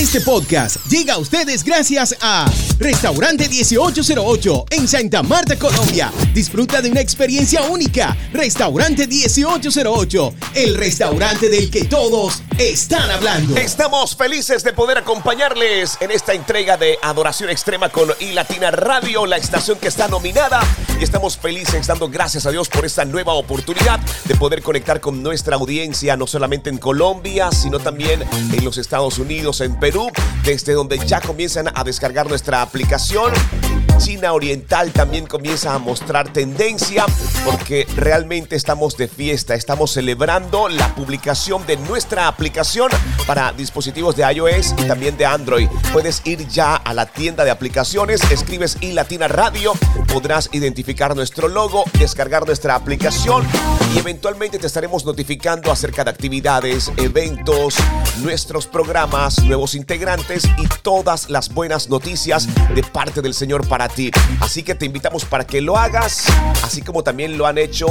Este podcast llega a ustedes gracias a Restaurante 1808 en Santa Marta, Colombia. Disfruta de una experiencia única. Restaurante 1808, el restaurante del que todos están hablando. Estamos felices de poder acompañarles en esta entrega de Adoración Extrema con iLatina Radio, la estación que está nominada. Y estamos felices dando gracias a Dios por esta nueva oportunidad de poder conectar con nuestra audiencia, no solamente en Colombia, sino también en los Estados Unidos, en Perú, desde donde ya comienzan a descargar nuestra aplicación. China Oriental también comienza a mostrar tendencia porque realmente estamos de fiesta, estamos celebrando la publicación de nuestra aplicación para dispositivos de iOS y también de Android. Puedes ir ya a la tienda de aplicaciones, escribes y Latina Radio, podrás identificar nuestro logo, descargar nuestra aplicación y eventualmente te estaremos notificando acerca de actividades, eventos, nuestros programas, nuevos integrantes y todas las buenas noticias de parte del Señor para Así que te invitamos para que lo hagas, así como también lo han hecho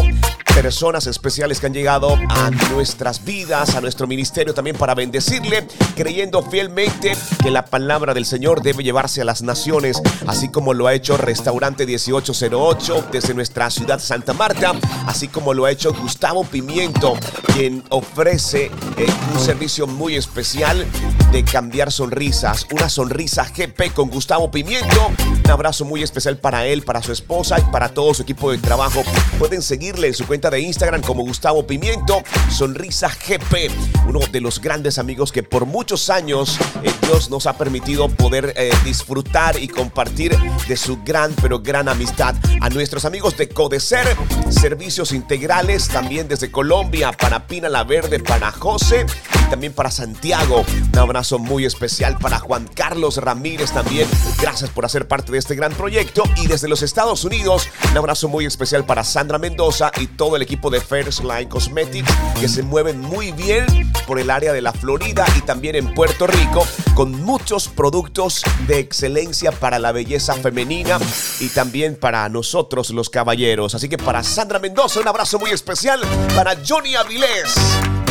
personas especiales que han llegado a nuestras vidas, a nuestro ministerio también para bendecirle, creyendo fielmente que la palabra del Señor debe llevarse a las naciones, así como lo ha hecho Restaurante 1808 desde nuestra ciudad Santa Marta, así como lo ha hecho Gustavo Pimiento, quien ofrece eh, un servicio muy especial de cambiar sonrisas, una sonrisa GP con Gustavo Pimiento. Un abrazo muy especial para él, para su esposa y para todo su equipo de trabajo. Pueden seguirle en su cuenta de Instagram como Gustavo Pimiento, Sonrisa GP, uno de los grandes amigos que por muchos años eh, Dios nos ha permitido poder eh, disfrutar y compartir de su gran, pero gran amistad. A nuestros amigos de Codecer, servicios integrales, también desde Colombia, para Pina La Verde, para José y también para Santiago. Un abrazo muy especial para Juan Carlos Ramírez también. Gracias por hacer parte de este gran proyecto. Y desde los Estados Unidos, un abrazo muy especial para Sandra Mendoza y todo el equipo de First Line Cosmetics que se mueven muy bien por el área de la Florida y también en Puerto Rico con muchos productos de excelencia para la belleza femenina y también para nosotros los caballeros. Así que para Sandra Mendoza un abrazo muy especial, para Johnny Avilés.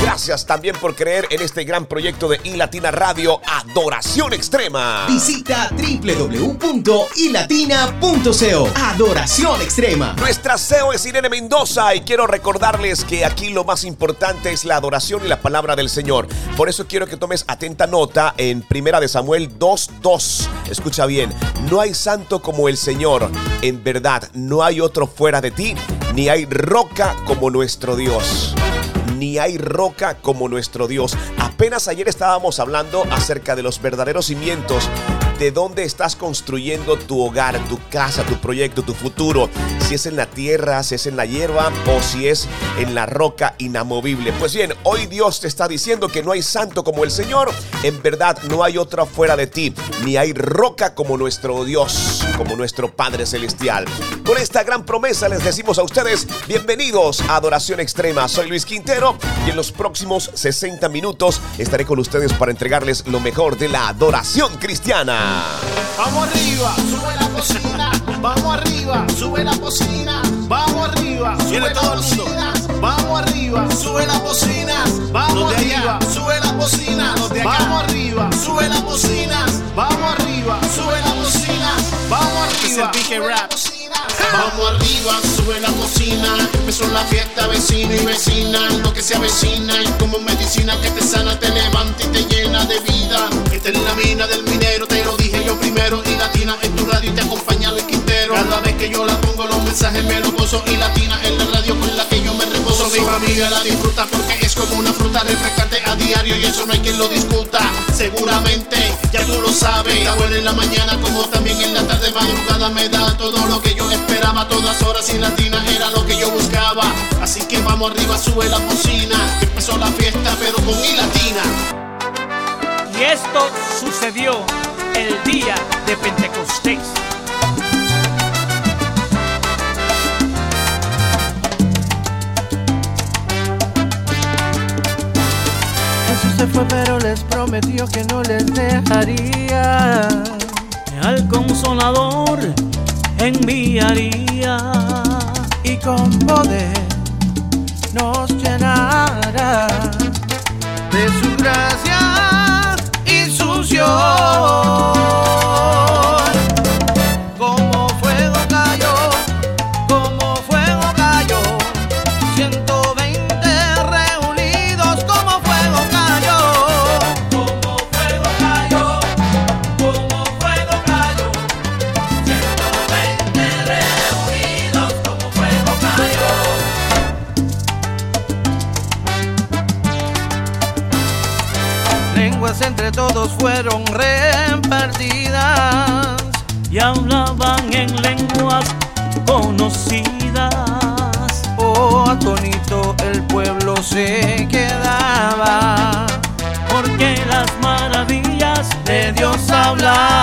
Gracias también por creer en este gran proyecto de iLatina Radio Adoración Extrema. Visita www.ilatina.co. Adoración Extrema. Nuestra CEO es Irene Mendoza y quiero recordarles que aquí lo más importante es la adoración y la palabra del Señor. Por eso quiero que tomes atenta nota en Primera de Samuel 2:2. Escucha bien, no hay santo como el Señor. En verdad, no hay otro fuera de ti, ni hay roca como nuestro Dios ni hay roca como nuestro Dios. Apenas ayer estábamos hablando acerca de los verdaderos cimientos de dónde estás construyendo tu hogar, tu casa, tu proyecto, tu futuro. Si es en la tierra, si es en la hierba o si es en la roca inamovible. Pues bien, hoy Dios te está diciendo que no hay santo como el Señor. En verdad, no hay otra fuera de ti. Ni hay roca como nuestro Dios, como nuestro Padre Celestial. Con esta gran promesa les decimos a ustedes, bienvenidos a Adoración Extrema. Soy Luis Quintero y en los próximos 60 minutos estaré con ustedes para entregarles lo mejor de la adoración cristiana. Vamos arriba, sube la cocina. Vamos arriba, sube la cocina. Vamos arriba, sube la cocina. Vamos arriba, sube la cocina. Vamos arriba, sube la cocina. Vamos arriba, sube la cocina. Vamos arriba, sube la cocina. Vamos arriba, sube la cocina. Vamos arriba, sube la cocina. Empezó la fiesta, vecino y vecina. Lo que se avecina y como medicina que te sana, te levanta y te llena de vida. Esta es la mina del minero, te lo dije yo primero. Y latina en tu radio y te acompaña el Quintero. Cada vez que yo la pongo, los mensajes me los gozo. Y latina en la radio con la que yo me reposo. Mi familia la disfruta porque es como una fruta refrescante a diario. Y eso no hay quien lo discuta. Seguramente, ya tú lo sabes. Está buena en la mañana como también en la tarde madrugada. Me da todo lo que yo esperaba. a Todas horas y latina era lo que yo buscaba. Así que vamos arriba, sube la cocina. Empezó la fiesta, pero con mi latina. Y esto sucedió el día de Pentecostés. Jesús se fue pero les prometió que no les dejaría. Al consolador enviaría y con poder nos llenará de su gracia y su lenguas todos fueron repartidas. y hablaban en lenguas conocidas. Oh, atónito el pueblo se quedaba. Porque las maravillas De Dios hablaba.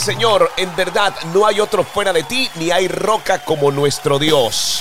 Señor. En verdad, no hay otro fuera de ti, ni hay roca como nuestro Dios.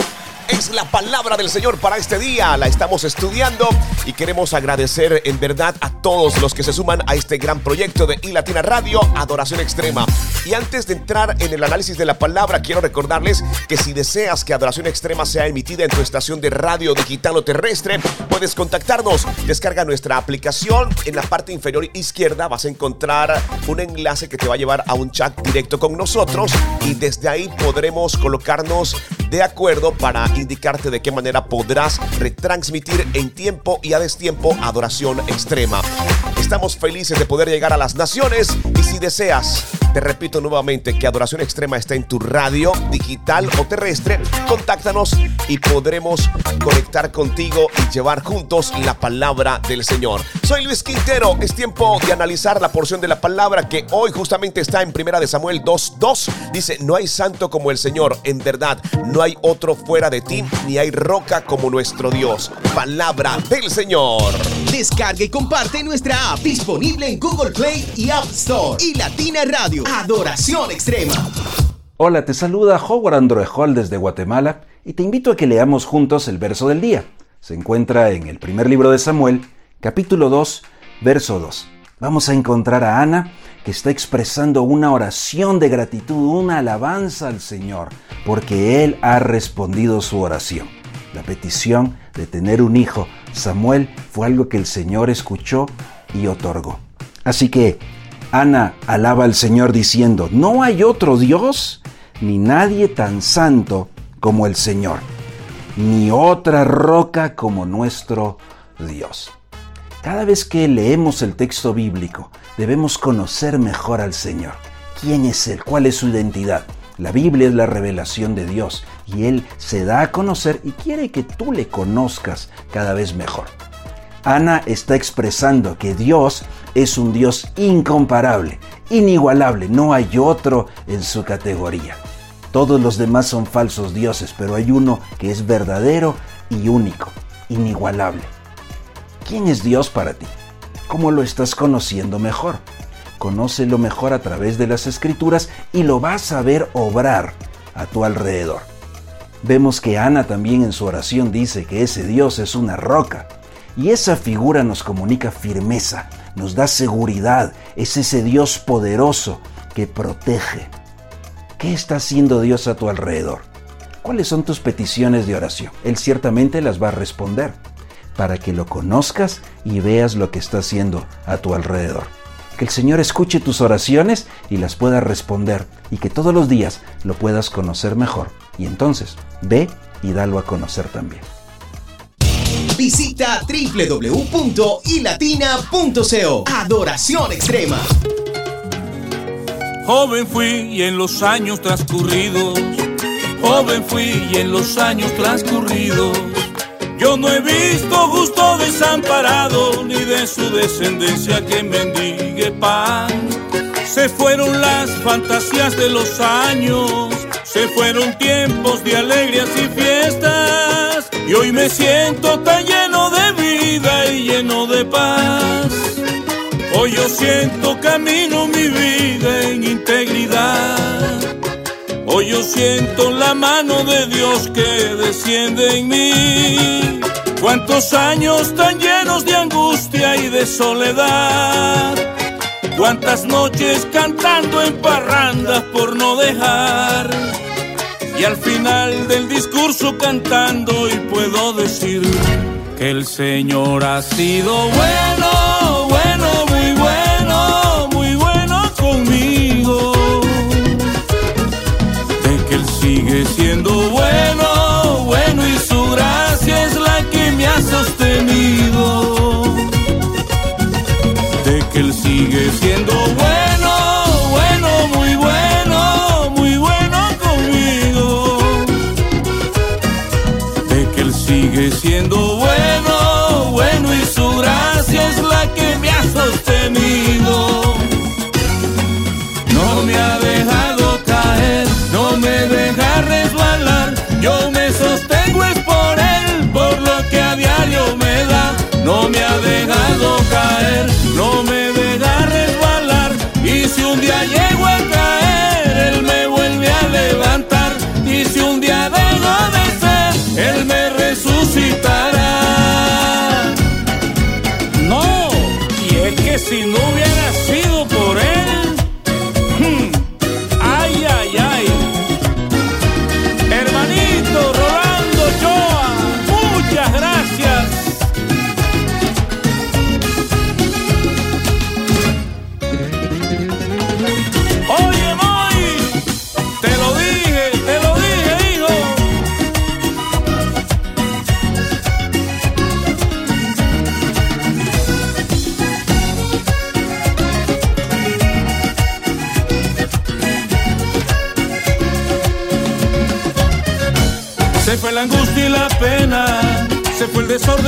Es la palabra del Señor para este día. La estamos estudiando y queremos agradecer en verdad a todos los que se suman a este gran proyecto de iLatina Radio, Adoración Extrema. Y antes de entrar en el análisis de la palabra, quiero recordarles que si deseas que Adoración Extrema sea emitida en tu estación de radio digital o terrestre, puedes contactarnos. Descarga nuestra aplicación. En la parte inferior izquierda vas a encontrar un enlace que te va a llevar a un chat directo con nosotros y desde ahí podremos colocarnos de acuerdo para indicarte de qué manera podrás retransmitir en tiempo y a destiempo adoración extrema. Estamos felices de poder llegar a las naciones y si deseas Te repito nuevamente que Adoración Extrema está en tu radio, digital o terrestre. Contáctanos y podremos conectar contigo y llevar juntos la palabra del Señor. Soy Luis Quintero. Es tiempo de analizar la porción de la palabra que hoy justamente está en Primera de Samuel 2.2. Dice, no hay santo como el Señor. En verdad, no hay otro fuera de ti, ni hay roca como nuestro Dios. Palabra del Señor. Descarga y comparte nuestra app disponible en Google Play y App Store. Y Latina Radio, Adoración Extrema. Hola, te saluda Howard Androejol desde Guatemala y te invito a que leamos juntos el verso del día. Se encuentra en el primer libro de Samuel, capítulo 2, verso 2. Vamos a encontrar a Ana que está expresando una oración de gratitud, una alabanza al Señor, porque Él ha respondido su oración. La petición de tener un hijo, Samuel, fue algo que el Señor escuchó y otorgó. Así que Ana alaba al Señor diciendo, no hay otro Dios ni nadie tan santo como el Señor, ni otra roca como nuestro Dios. Cada vez que leemos el texto bíblico, debemos conocer mejor al Señor. ¿Quién es Él? ¿Cuál es su identidad? La Biblia es la revelación de Dios y Él se da a conocer y quiere que tú le conozcas cada vez mejor. Ana está expresando que Dios es un Dios incomparable, inigualable, no hay otro en su categoría. Todos los demás son falsos dioses, pero hay uno que es verdadero y único, inigualable. ¿Quién es Dios para ti? ¿Cómo lo estás conociendo mejor? Conócelo mejor a través de las escrituras y lo vas a ver obrar a tu alrededor. Vemos que Ana también en su oración dice que ese Dios es una roca y esa figura nos comunica firmeza, nos da seguridad, es ese Dios poderoso que protege. ¿Qué está haciendo Dios a tu alrededor? ¿Cuáles son tus peticiones de oración? Él ciertamente las va a responder para que lo conozcas y veas lo que está haciendo a tu alrededor. Que el Señor escuche tus oraciones y las pueda responder y que todos los días lo puedas conocer mejor. Y entonces, ve y dalo a conocer también. Visita www.ilatina.co. Adoración Extrema. Joven fui y en los años transcurridos, joven fui y en los años transcurridos, yo no he visto justo desamparado ni de su descendencia que mendigue pan. Se fueron las fantasías de los años, se fueron tiempos de alegrías y fiestas, y hoy me siento tan lleno de vida y lleno de paz. Hoy yo siento camino mi vida en integridad. Hoy yo siento la mano de Dios que desciende en mí. Cuántos años tan llenos de angustia y de soledad. Cuántas noches cantando en parrandas por no dejar. Y al final del discurso cantando y puedo decir que el Señor ha sido bueno, bueno, muy bueno, muy bueno conmigo de que Él sigue siendo bueno, bueno y su gracia es la que me ha sostenido. De que Él sigue siendo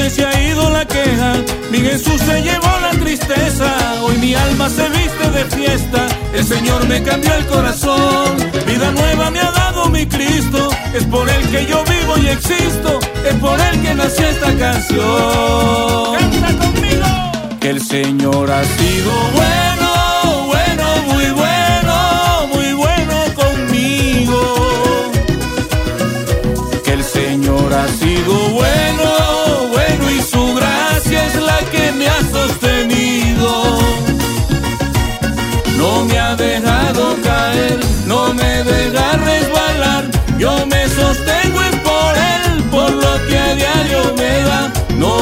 desorden, se ha ido la queja. Mi Jesús se llevó la tristeza, hoy mi alma se viste de fiesta. El Señor me cambió el corazón, vida nueva me ha dado mi Cristo. Es por Él que yo vivo y existo, es por Él que nació esta canción. Canta conmigo. Que el Señor ha sido bueno,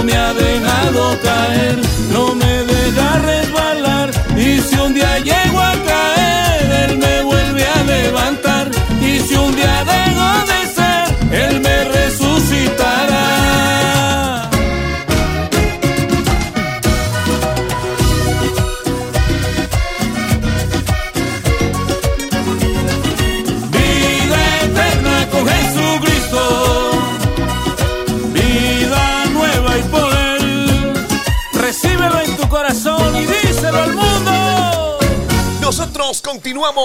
Me ha dejado caer,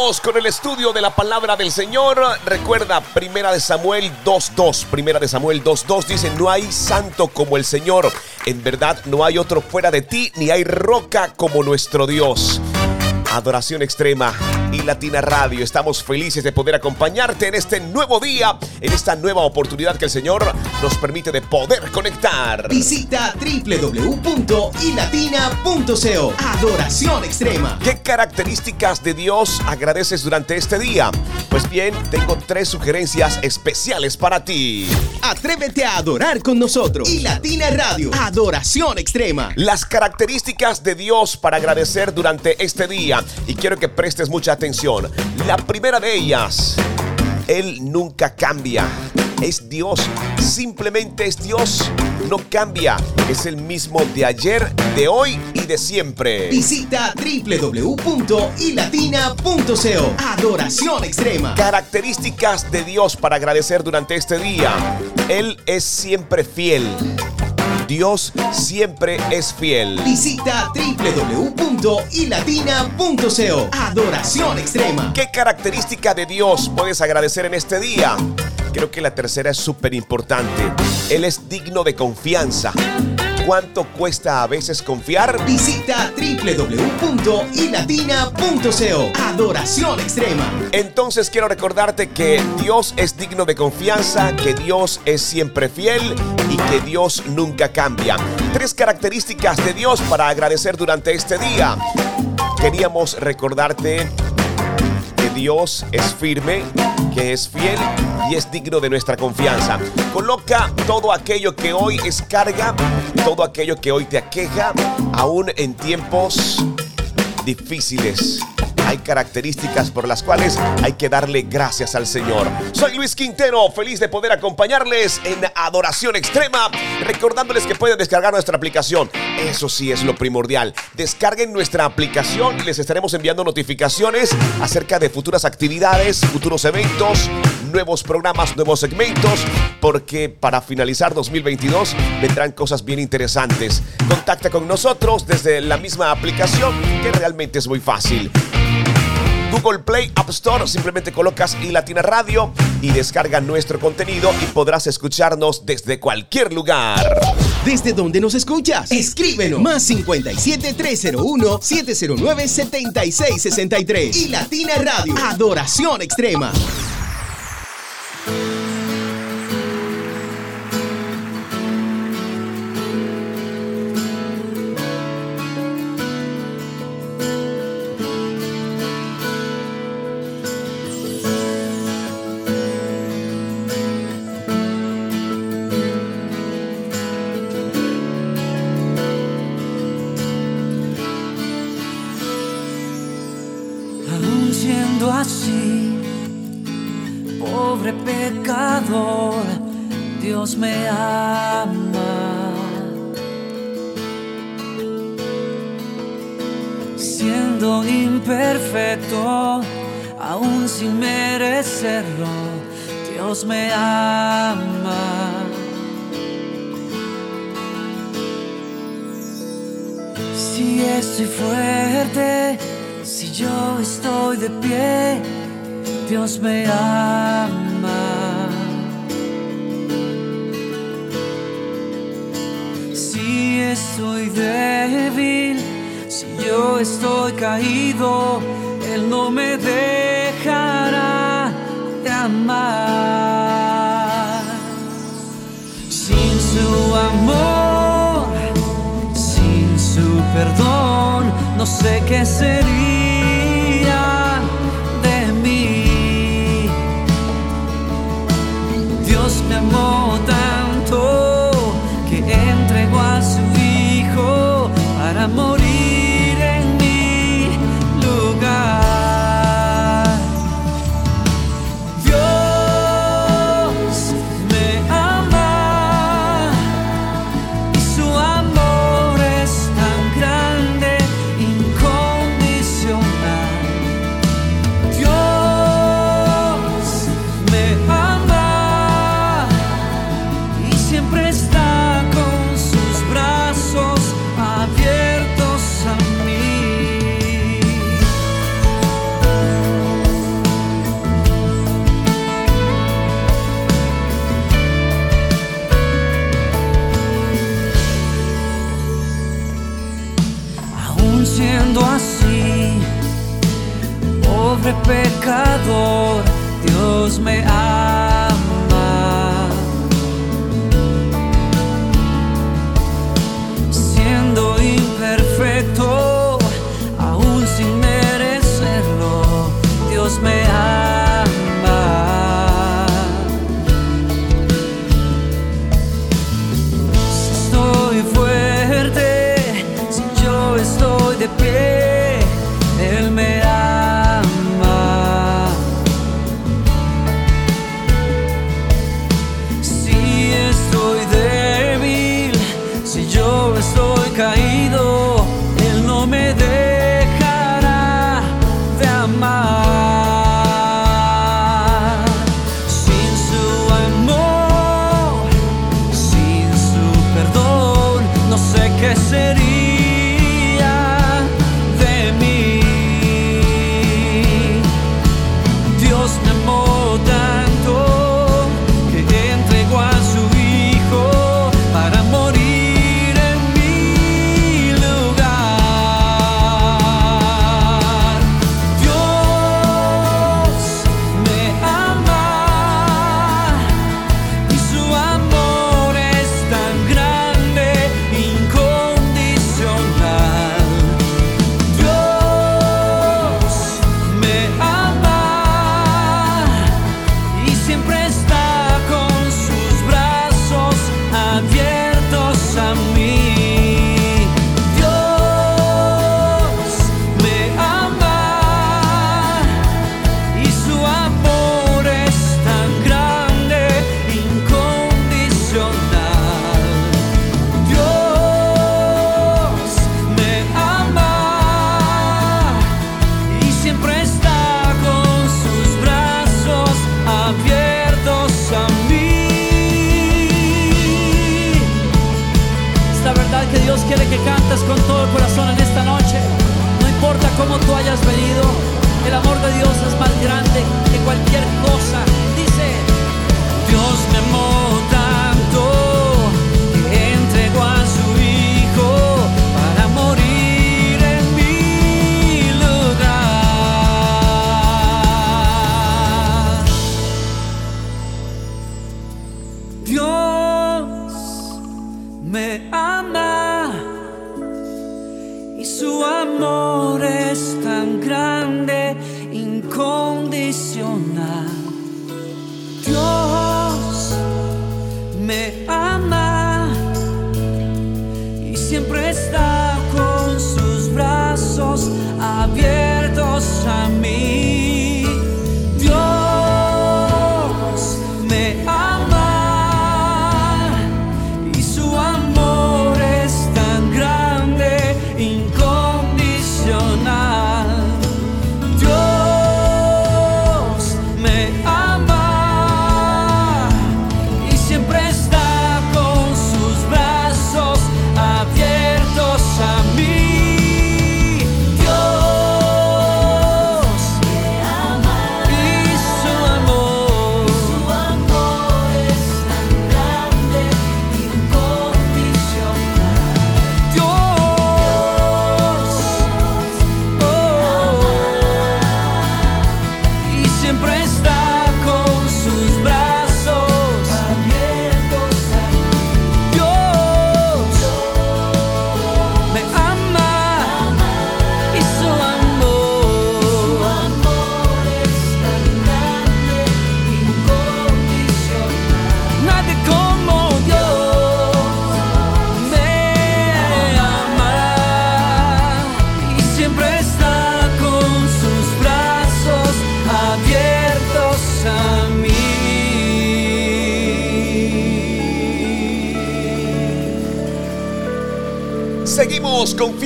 con el estudio de la palabra del Señor. Recuerda, Primera de Samuel 2.2. Primera de Samuel 2.2 dice, no hay santo como el Señor. En verdad, no hay otro fuera de ti, ni hay roca como nuestro Dios. Adoración Extrema y Latina Radio. Estamos felices de poder acompañarte en este nuevo día, en esta nueva oportunidad que el Señor nos permite de poder conectar. Visita www.ilatina.co. Adoración extrema. ¿Qué características de Dios agradeces durante este día? Pues bien, tengo tres sugerencias especiales para ti. Atrévete a adorar con nosotros. Y Latina Radio. Adoración extrema. Las características de Dios para agradecer durante este día. Y quiero que prestes mucha atención. La primera de ellas, Él nunca cambia. Es Dios, simplemente es Dios, no cambia. Es el mismo de ayer, de hoy y de siempre. Visita www.ilatina.co. Adoración extrema. Características de Dios para agradecer durante este día. Él es siempre fiel. Dios siempre es fiel. Visita www.ilatina.co. Adoración extrema. ¿Qué característica de Dios puedes agradecer en este día? Creo que la tercera es súper importante. Él es digno de confianza. ¿Cuánto cuesta a veces confiar? Visita www.ilatina.co. Adoración extrema. Entonces quiero recordarte que Dios es digno de confianza, que Dios es siempre fiel y que Dios nunca cambia. Tres características de Dios para agradecer durante este día. Queríamos recordarte que Dios es firme, que es fiel y es digno de nuestra confianza. Coloca todo aquello que hoy es carga, todo aquello que hoy te aqueja, aún en tiempos difíciles. Hay características por las cuales hay que darle gracias al Señor. Soy Luis Quintero, feliz de poder acompañarles en Adoración Extrema, recordándoles que pueden descargar nuestra aplicación. Eso sí es lo primordial. Descarguen nuestra aplicación y les estaremos enviando notificaciones acerca de futuras actividades, futuros eventos, nuevos programas, nuevos segmentos, porque para finalizar 2022 vendrán cosas bien interesantes. Contacta con nosotros desde la misma aplicación que realmente es muy fácil. Google Play, App Store, simplemente colocas y Latina Radio y descarga nuestro contenido y podrás escucharnos desde cualquier lugar. ¿Desde dónde nos escuchas? Escríbenos. Más 57 301 709 7663. Y Latina Radio. Adoración extrema. soy débil, si yo estoy caído, Él no me dejará de amar. Sin su amor, sin su perdón, no sé qué sería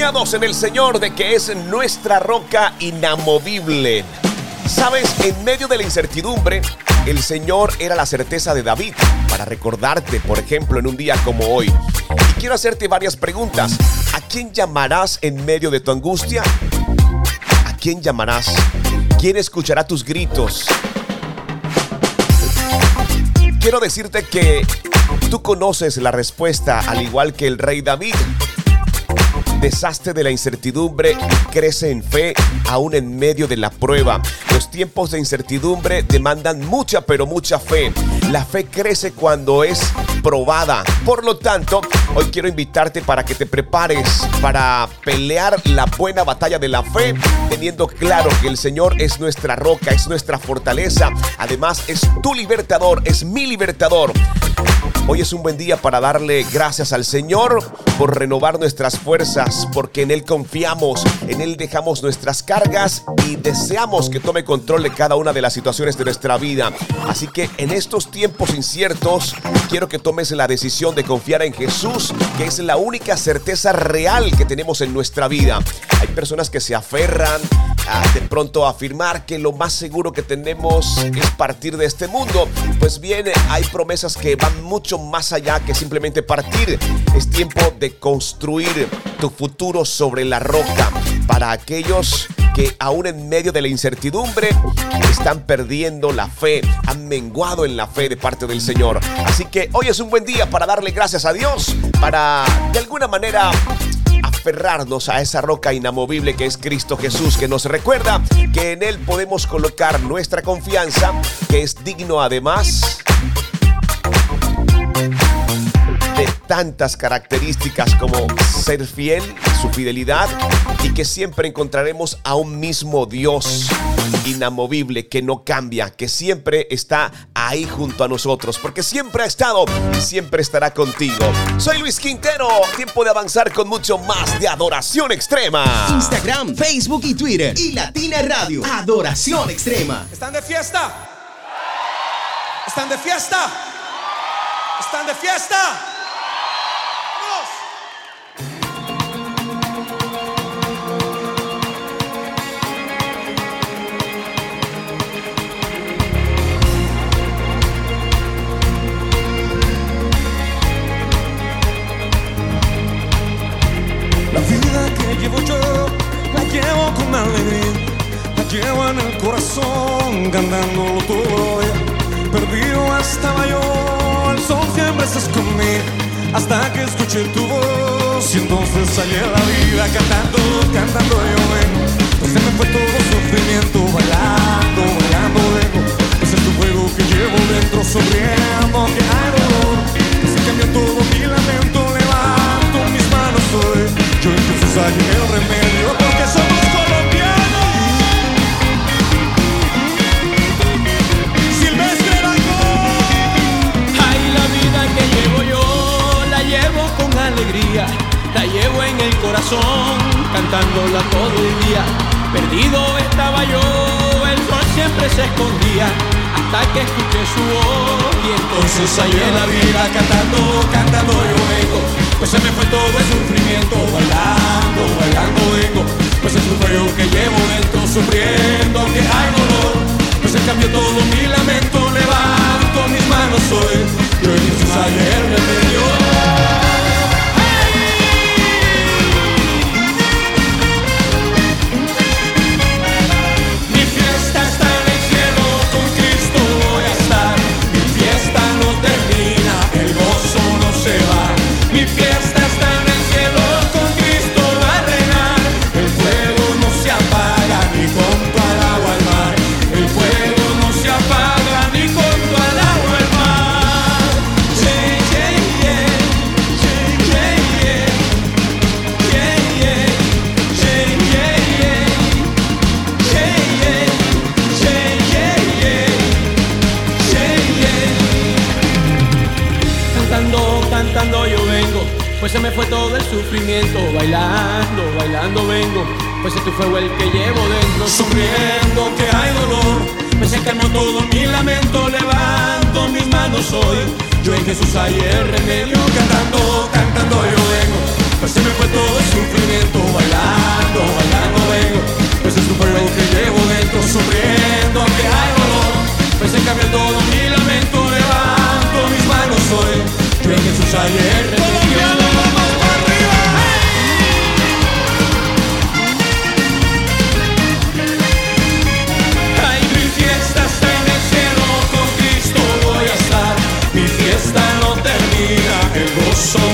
en el Señor de que es nuestra roca inamovible. Sabes, en medio de la incertidumbre, el Señor era la certeza de David para recordarte, por ejemplo, en un día como hoy. Y quiero hacerte varias preguntas. ¿A quién llamarás en medio de tu angustia? ¿A quién llamarás? ¿Quién escuchará tus gritos? Quiero decirte que tú conoces la respuesta al igual que el rey David desastre de la incertidumbre crece en fe aún en medio de la prueba. Los tiempos de incertidumbre demandan mucha pero mucha fe. La fe crece cuando es probada. Por lo tanto, hoy quiero invitarte para que te prepares para pelear la buena batalla de la fe, teniendo claro que el Señor es nuestra roca, es nuestra fortaleza. Además, es tu libertador, es mi libertador. Hoy es un buen día para darle gracias al Señor por renovar nuestras fuerzas, porque en Él confiamos, en Él dejamos nuestras cargas y deseamos que tome control de cada una de las situaciones de nuestra vida. Así que en estos tiempos inciertos, quiero que tomes la decisión de confiar en Jesús, que es la única certeza real que tenemos en nuestra vida. Hay personas que se aferran de pronto afirmar que lo más seguro que tenemos es partir de este mundo. Pues bien, hay promesas que van mucho más allá que simplemente partir. Es tiempo de construir tu futuro sobre la roca. Para aquellos que aún en medio de la incertidumbre están perdiendo la fe, han menguado en la fe de parte del Señor. Así que hoy es un buen día para darle gracias a Dios, para de alguna manera aferrarnos a esa roca inamovible que es Cristo Jesús, que nos recuerda que en Él podemos colocar nuestra confianza, que es digno además de tantas características como ser fiel, su fidelidad y que siempre encontraremos a un mismo Dios inamovible que no cambia, que siempre está ahí junto a nosotros, porque siempre ha estado y siempre estará contigo. Soy Luis Quintero, tiempo de avanzar con mucho más de adoración extrema. Instagram, Facebook y Twitter. Y Latina Radio. Adoración extrema. ¿Están de fiesta? ¿Están de fiesta? ¿Están de fiesta? Con alegría, la llevo en el corazón, cantándolo todo día. Perdido estaba yo, el sol siempre se escondía, hasta que escuché tu voz y entonces salí a la vida cantando, cantando yo vengo. Pues se me fue todo sufrimiento, bailando, bailando vengo. Pues es tu fuego que llevo dentro, sonriendo, que hay dolor. Pues cambió todo mi lamento, levanto mis manos hoy. Yo en Jesús el remedio, la llevo en el corazón, cantándola todo el día. Perdido estaba yo, el sol siempre se escondía, hasta que escuché su voz y entonces hallé la vida cantando, cantando yo vengo. Pues se me fue todo el sufrimiento, bailando, bailando vengo. Pues es un fuego que llevo dentro, sufriendo que hay dolor. Pues se cambió todo mi lamento, levanto mis manos hoy. Yo en Jesús ayer me perdió. Pues se me fue todo el sufrimiento. Bailando, bailando vengo, pues es tu fuego el que llevo dentro. Sufriendo que hay dolor, pues se calmó todo mi lamento. Levanto mis manos hoy, yo en Jesús hay el remedio. Cantando, cantando yo vengo, Pues se me fue todo el sufrimiento bailando, bailando vengo. Pues es tu fuego que llevo dentro, sufriendo aunque hay dolor. Pues se cambia todo mi lamento, levanto mis manos hoy. En Jesús ayer Colombiano, vamos para arriba. Ay, mi fiesta está en el cielo, con Cristo voy a estar. Mi fiesta no termina, el gozo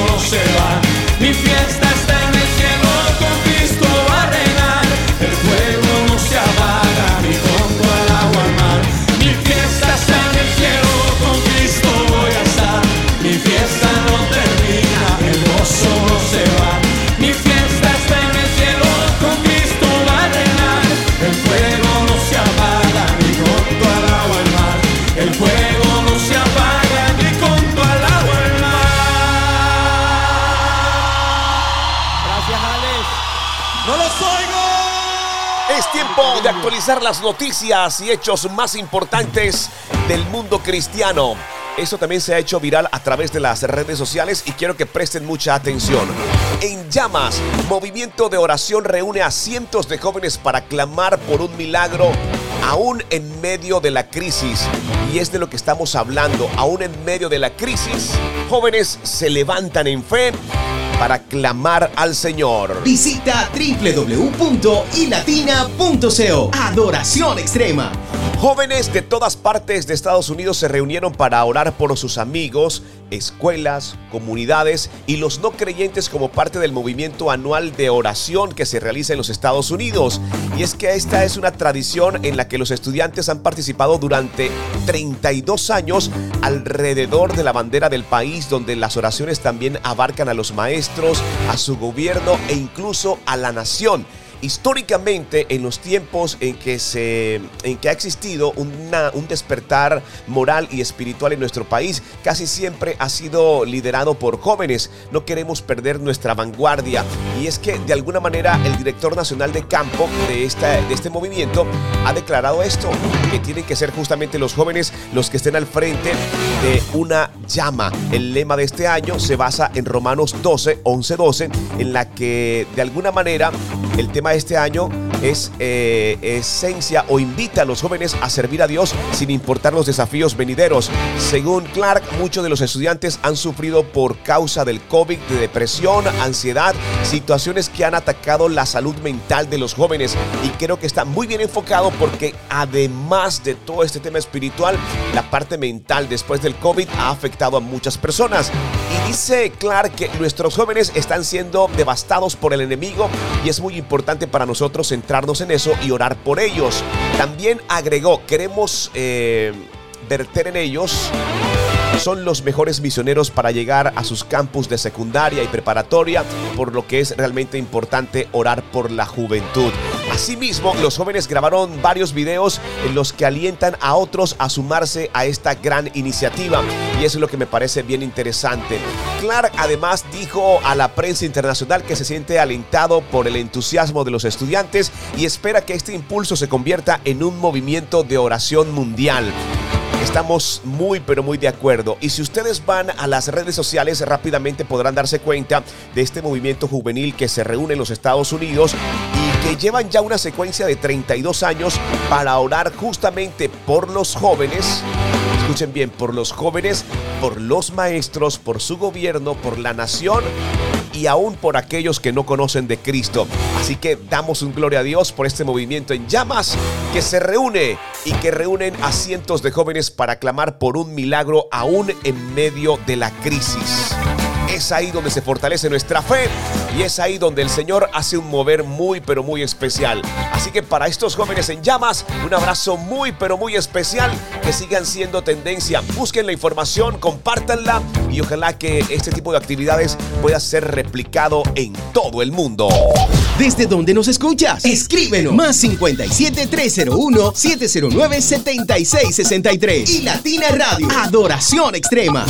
actualizar las noticias y hechos más importantes del mundo cristiano. Eso también se ha hecho viral a través de las redes sociales y quiero que presten mucha atención. En llamas, movimiento de oración reúne a cientos de jóvenes para clamar por un milagro aún en medio de la crisis. Y es de lo que estamos hablando. Aún en medio de la crisis, jóvenes se levantan en fe para clamar al Señor. Visita www.ilatina.co. Adoración extrema. Jóvenes de todas partes de Estados Unidos se reunieron para orar por sus amigos, escuelas, comunidades y los no creyentes como parte del movimiento anual de oración que se realiza en los Estados Unidos. Y es que esta es una tradición en la que los estudiantes han participado durante 32 años alrededor de la bandera del país, donde las oraciones también abarcan a los maestros, a su gobierno e incluso a la nación históricamente en los tiempos en que, se, en que ha existido un despertar moral y espiritual en nuestro país, casi siempre ha sido liderado por jóvenes. No queremos perder nuestra vanguardia. Y es que de alguna manera el director nacional de campo de, esta, de este movimiento ha declarado esto, que tienen que ser justamente los jóvenes los que estén al frente de una llama. El lema de este año se basa en Romanos 12, 11, 12, en la que de alguna manera el tema este año es eh, esencia o invita a los jóvenes a servir a Dios sin importar los desafíos venideros. Según Clark, muchos de los estudiantes han sufrido por causa del COVID de depresión, ansiedad, situaciones que han atacado la salud mental de los jóvenes y creo que está muy bien enfocado porque además de todo este tema espiritual, la parte mental después del COVID ha afectado a muchas personas. Y dice Clark que nuestros jóvenes están siendo devastados por el enemigo y es muy importante para nosotros centrarnos en eso y orar por ellos. También agregó, queremos eh, verter en ellos son los mejores misioneros para llegar a sus campus de secundaria y preparatoria, por lo que es realmente importante orar por la juventud. Asimismo, los jóvenes grabaron varios videos en los que alientan a otros a sumarse a esta gran iniciativa y eso es lo que me parece bien interesante. Clark además dijo a la prensa internacional que se siente alentado por el entusiasmo de los estudiantes y espera que este impulso se convierta en un movimiento de oración mundial. Estamos muy pero muy de acuerdo y si ustedes van a las redes sociales rápidamente podrán darse cuenta de este movimiento juvenil que se reúne en los Estados Unidos y que llevan ya una secuencia de 32 años para orar justamente por los jóvenes. Escuchen bien, por los jóvenes, por los maestros, por su gobierno, por la nación y aún por aquellos que no conocen de Cristo. Así que damos un gloria a Dios por este movimiento en llamas que se reúne y que reúnen a cientos de jóvenes para clamar por un milagro aún en medio de la crisis. Es ahí donde se fortalece nuestra fe y es ahí donde el Señor hace un mover muy pero muy especial. Así que para estos jóvenes en llamas, un abrazo muy pero muy especial, que sigan siendo tendencia. Busquen la información, compártanla y ojalá que este tipo de actividades pueda ser replicado en todo el mundo. ¿Desde dónde nos escuchas? Escríbenos. Más 57 301 709 7663. Y Latina Radio. Adoración extrema.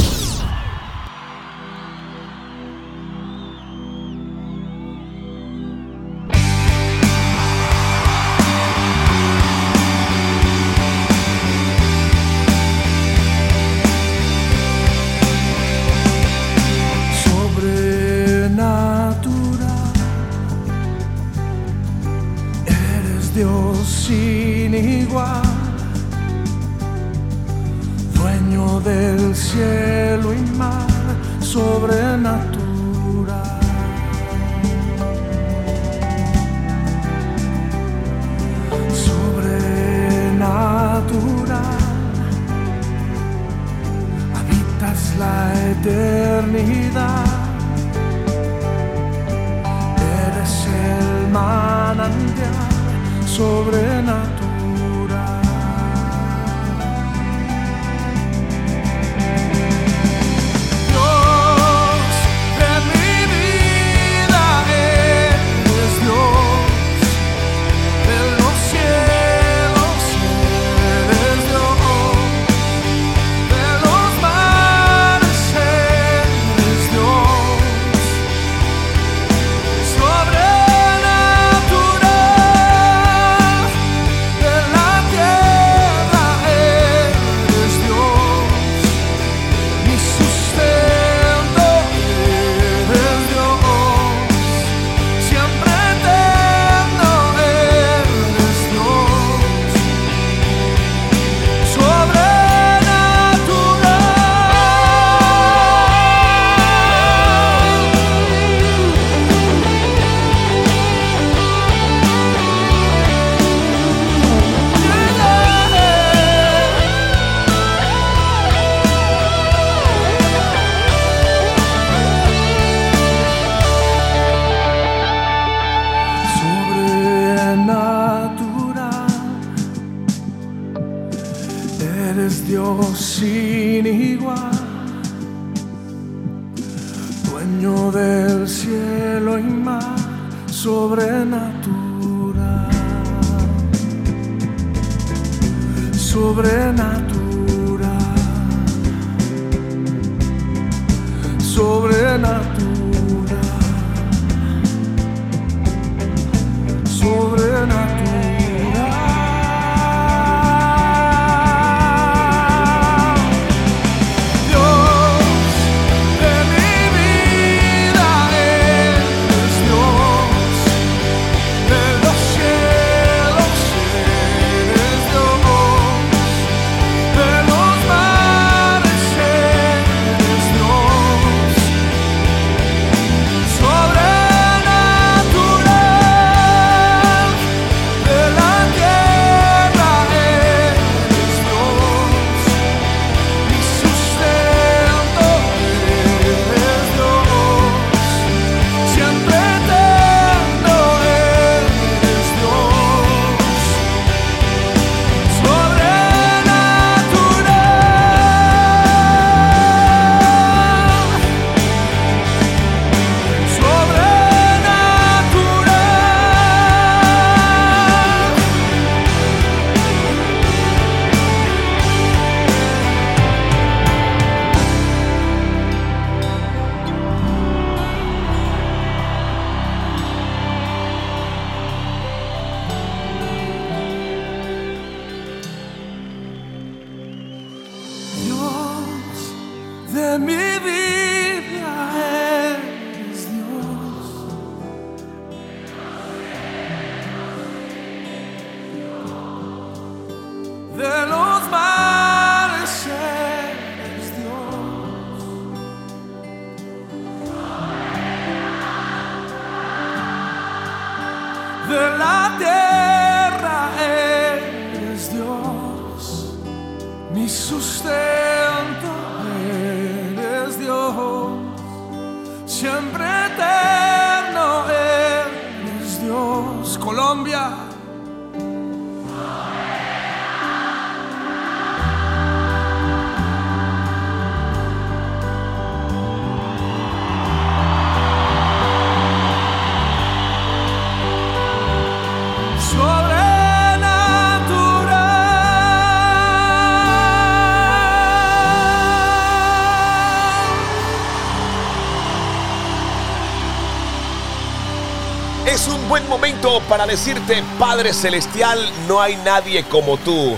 Para decirte, Padre Celestial, no hay nadie como tú.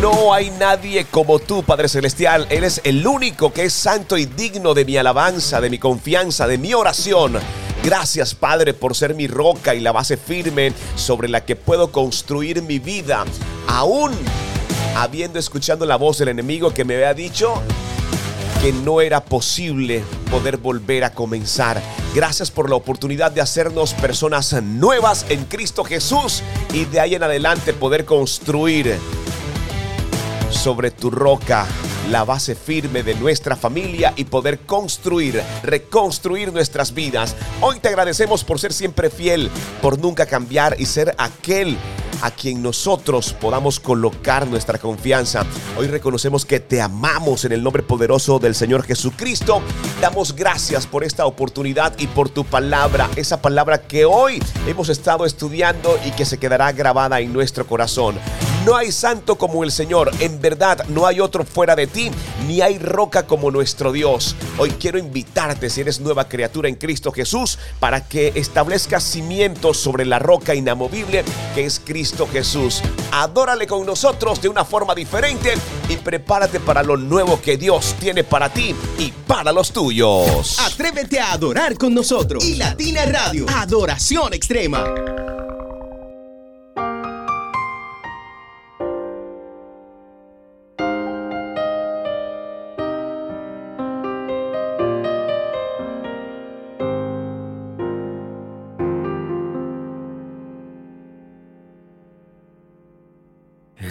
No hay nadie como tú, Padre Celestial. Eres el único que es santo y digno de mi alabanza, de mi confianza, de mi oración. Gracias, Padre, por ser mi roca y la base firme sobre la que puedo construir mi vida. Aún habiendo escuchado la voz del enemigo que me había dicho que no era posible poder volver a comenzar. Gracias por la oportunidad de hacernos personas nuevas en Cristo Jesús y de ahí en adelante poder construir sobre tu roca la base firme de nuestra familia y poder construir, reconstruir nuestras vidas. Hoy te agradecemos por ser siempre fiel, por nunca cambiar y ser aquel a quien nosotros podamos colocar nuestra confianza. Hoy reconocemos que te amamos en el nombre poderoso del Señor Jesucristo. Damos gracias por esta oportunidad y por tu palabra, esa palabra que hoy hemos estado estudiando y que se quedará grabada en nuestro corazón. No hay santo como el Señor, en verdad no hay otro fuera de ti, ni hay roca como nuestro Dios. Hoy quiero invitarte, si eres nueva criatura en Cristo Jesús, para que establezcas cimientos sobre la roca inamovible que es Cristo Jesús. Adórale con nosotros de una forma diferente y prepárate para lo nuevo que Dios tiene para ti y para los tuyos. Atrévete a adorar con nosotros. Y Latina Radio, adoración extrema.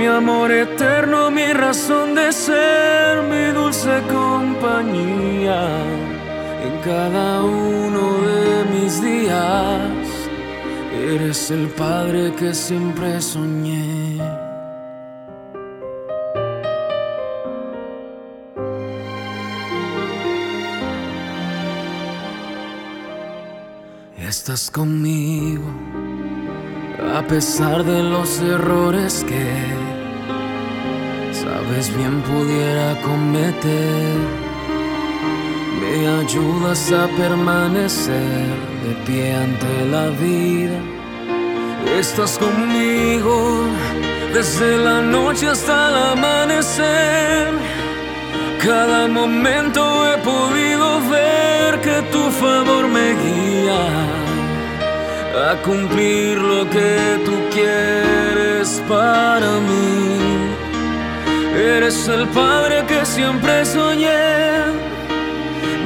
mi amor eterno, mi razón de ser, mi dulce compañía en cada uno de mis días. Eres el padre que siempre soñé. Estás conmigo a pesar de los errores que sabes bien pudiera cometer. Me ayudas a permanecer de pie ante la vida. Estás conmigo desde la noche hasta el amanecer. Cada momento he podido ver que tu favor me guía a cumplir lo que tú quieres para mí. Eres el Padre que siempre soñé,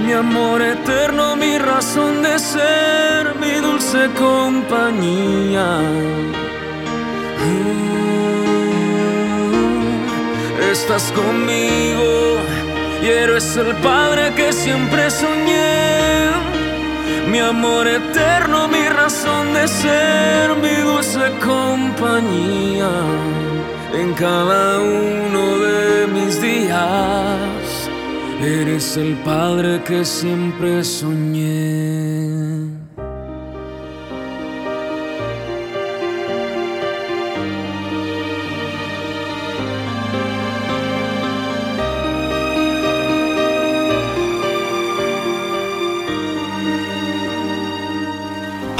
mi amor eterno, mi razón de ser, mi dulce compañía. Mm, Estás conmigo y eres el Padre que siempre soñé mi amor eterno, mi razón de ser, mi dulce compañía en cada uno de mis días. Eres el Padre que siempre soñé.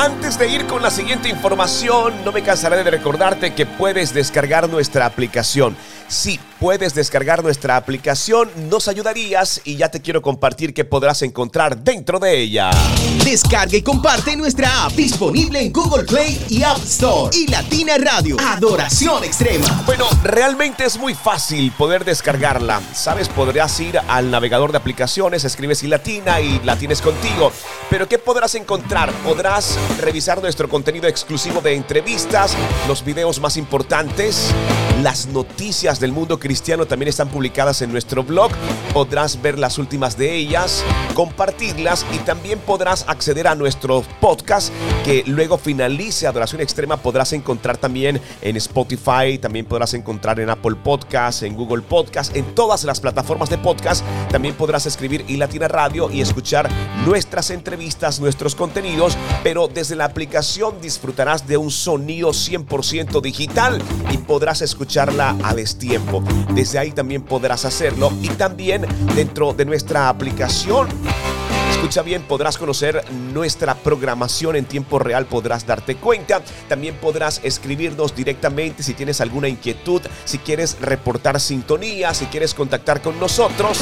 Antes de ir con la siguiente información, no me cansaré de recordarte que puedes descargar nuestra aplicación. Si puedes descargar nuestra aplicación, nos ayudarías y ya te quiero compartir qué podrás encontrar dentro de ella. Descarga y comparte nuestra app disponible en Google Play y App Store. Y Latina Radio, adoración extrema. Bueno, realmente es muy fácil poder descargarla. Sabes, podrías ir al navegador de aplicaciones, escribes y latina y la tienes contigo. Pero ¿qué podrás encontrar? Podrás revisar nuestro contenido exclusivo de entrevistas, los videos más importantes, las noticias del mundo cristiano también están publicadas en nuestro blog. Podrás ver las últimas de ellas, compartirlas y también podrás acceder a nuestro podcast que luego finalice Adoración Extrema. Podrás encontrar también en Spotify, también podrás encontrar en Apple Podcast, en Google Podcast, en todas las plataformas de podcast. También podrás escribir y Latina Radio y escuchar nuestras entrevistas, nuestros contenidos, pero desde la aplicación disfrutarás de un sonido 100% digital y podrás escucharla a destiempo. Desde ahí también podrás hacerlo y también dentro de nuestra aplicación Escucha bien, podrás conocer nuestra programación en tiempo real, podrás darte cuenta. También podrás escribirnos directamente si tienes alguna inquietud, si quieres reportar sintonía, si quieres contactar con nosotros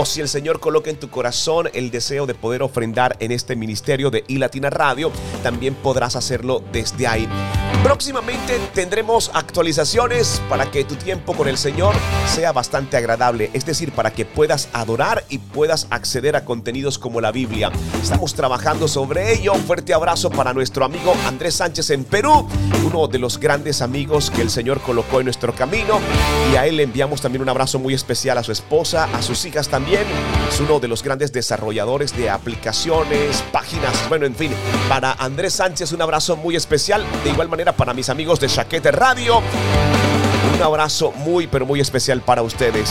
o si el Señor coloca en tu corazón el deseo de poder ofrendar en este ministerio de iLatina Radio, también podrás hacerlo desde ahí. Próximamente tendremos actualizaciones para que tu tiempo con el Señor sea bastante agradable, es decir, para que puedas adorar y puedas acceder a contenidos como la Biblia. Estamos trabajando sobre ello. Fuerte abrazo para nuestro amigo Andrés Sánchez en Perú, uno de los grandes amigos que el Señor colocó en nuestro camino. Y a él le enviamos también un abrazo muy especial a su esposa, a sus hijas también. Es uno de los grandes desarrolladores de aplicaciones, páginas, bueno, en fin. Para Andrés Sánchez un abrazo muy especial. De igual manera para mis amigos de Chaquete Radio. Un abrazo muy pero muy especial para ustedes.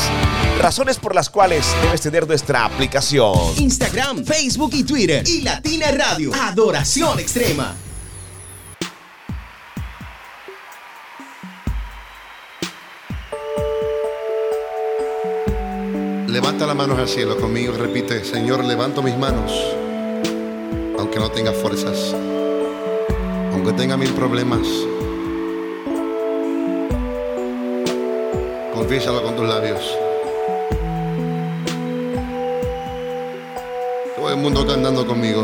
Razones por las cuales debes tener nuestra aplicación. Instagram, Facebook y Twitter. Y Latina Radio, adoración extrema. Levanta las manos al cielo conmigo y repite, Señor, levanto mis manos, aunque no tenga fuerzas, aunque tenga mil problemas. Confiésalo con tus labios. Todo el mundo cantando conmigo.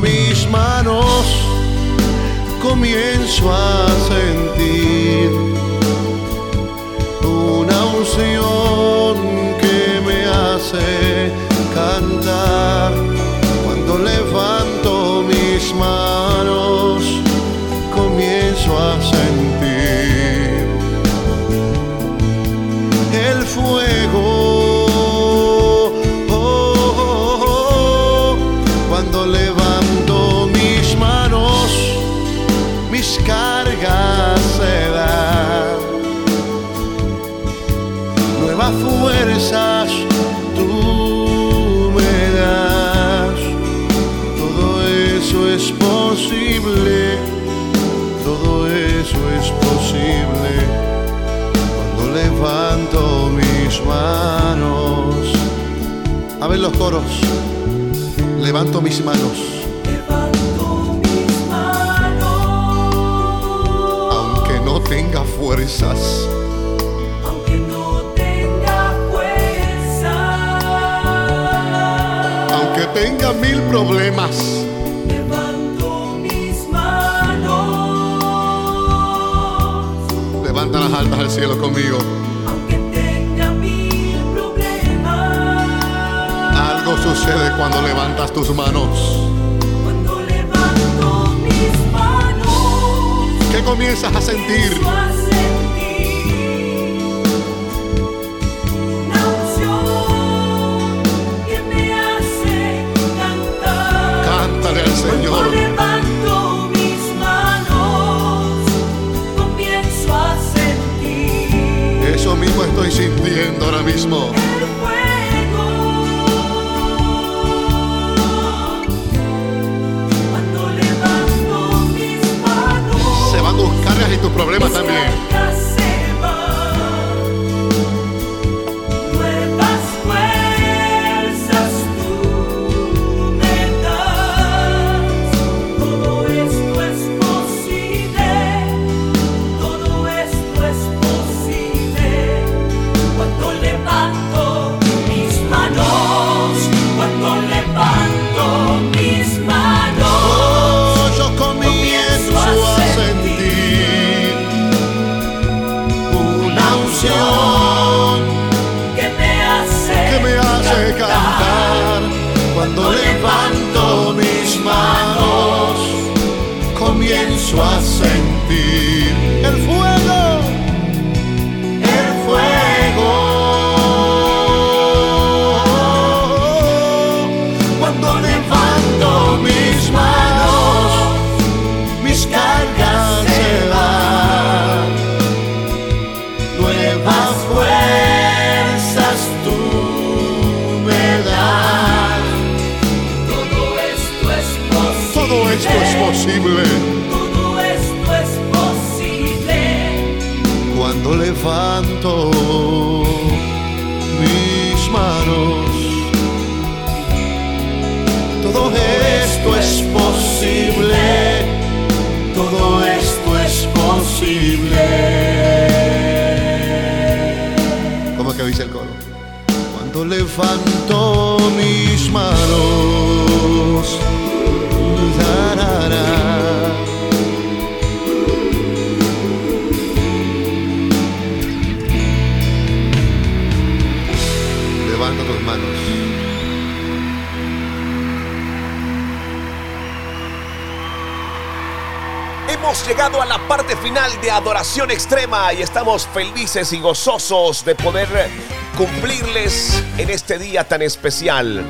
Mis manos, comienzo a sentir una unción que me hace cantar. Cuando levanto mis manos, comienzo a sentir A ver los coros. Levanto mis manos. Aunque no tenga fuerzas. Aunque tenga mil problemas. Levanta las altas al cielo conmigo. Sucede cuando levantas tus manos. ¿Qué comienzas a sentir? Señor. Cuando levanto mis manos, comienzo a sentir Eso mismo estoy sintiendo ahora mismo. Y tus problemas también. Levanto mis manos. Levanta manos. Hemos llegado a la parte final de Adoración Extrema y estamos felices y gozosos de poder cumplirles en este día tan especial.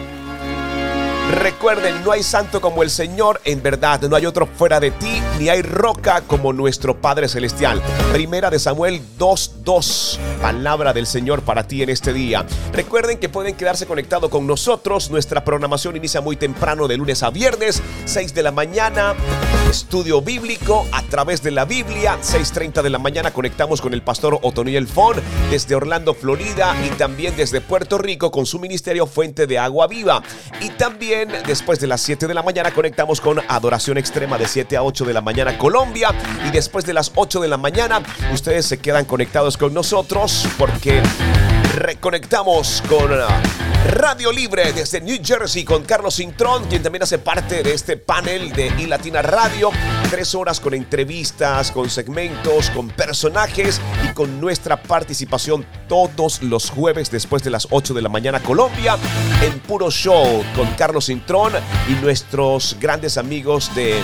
Recuerden, no hay santo como el Señor, en verdad, no hay otro fuera de ti, ni hay roca como nuestro Padre Celestial. Primera de Samuel 2.2, palabra del Señor para ti en este día. Recuerden que pueden quedarse conectados con nosotros, nuestra programación inicia muy temprano de lunes a viernes, 6 de la mañana, estudio bíblico a través de la Biblia, 6.30 de la mañana conectamos con el pastor Otoniel Fon desde Orlando, Florida y también desde Puerto Rico con su ministerio Fuente de Agua Viva. Y también después de las 7 de la mañana conectamos con Adoración Extrema de 7 a 8 de la mañana Colombia. Y después de las 8 de la mañana ustedes se quedan conectados con nosotros porque reconectamos con uh, Radio Libre desde New Jersey con Carlos Cintrón, quien también hace parte de este panel de iLatina Radio. Tres horas con entrevistas, con segmentos, con personajes y con nuestra participación todos los jueves después de las 8 de la mañana Colombia en Puro Show con Carlos Cintrón y nuestros grandes amigos de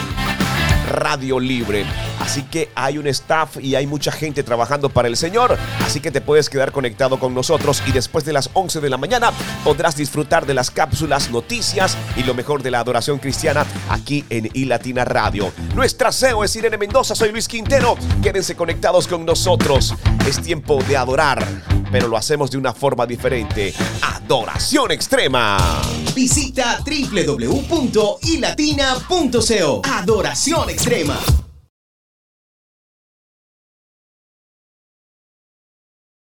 Radio Libre. Así que hay un staff y hay mucha gente trabajando para el Señor. Así que te puedes quedar conectado con nosotros y después de las 11 de la mañana podrás disfrutar de las cápsulas, noticias y lo mejor de la adoración cristiana aquí en iLatina Radio. Nuestra CEO es Irene Mendoza, soy Luis Quintero. Quédense conectados con nosotros. Es tiempo de adorar, pero lo hacemos de una forma diferente. Adoración extrema. Visita www.ilatina.co. Adoración extrema.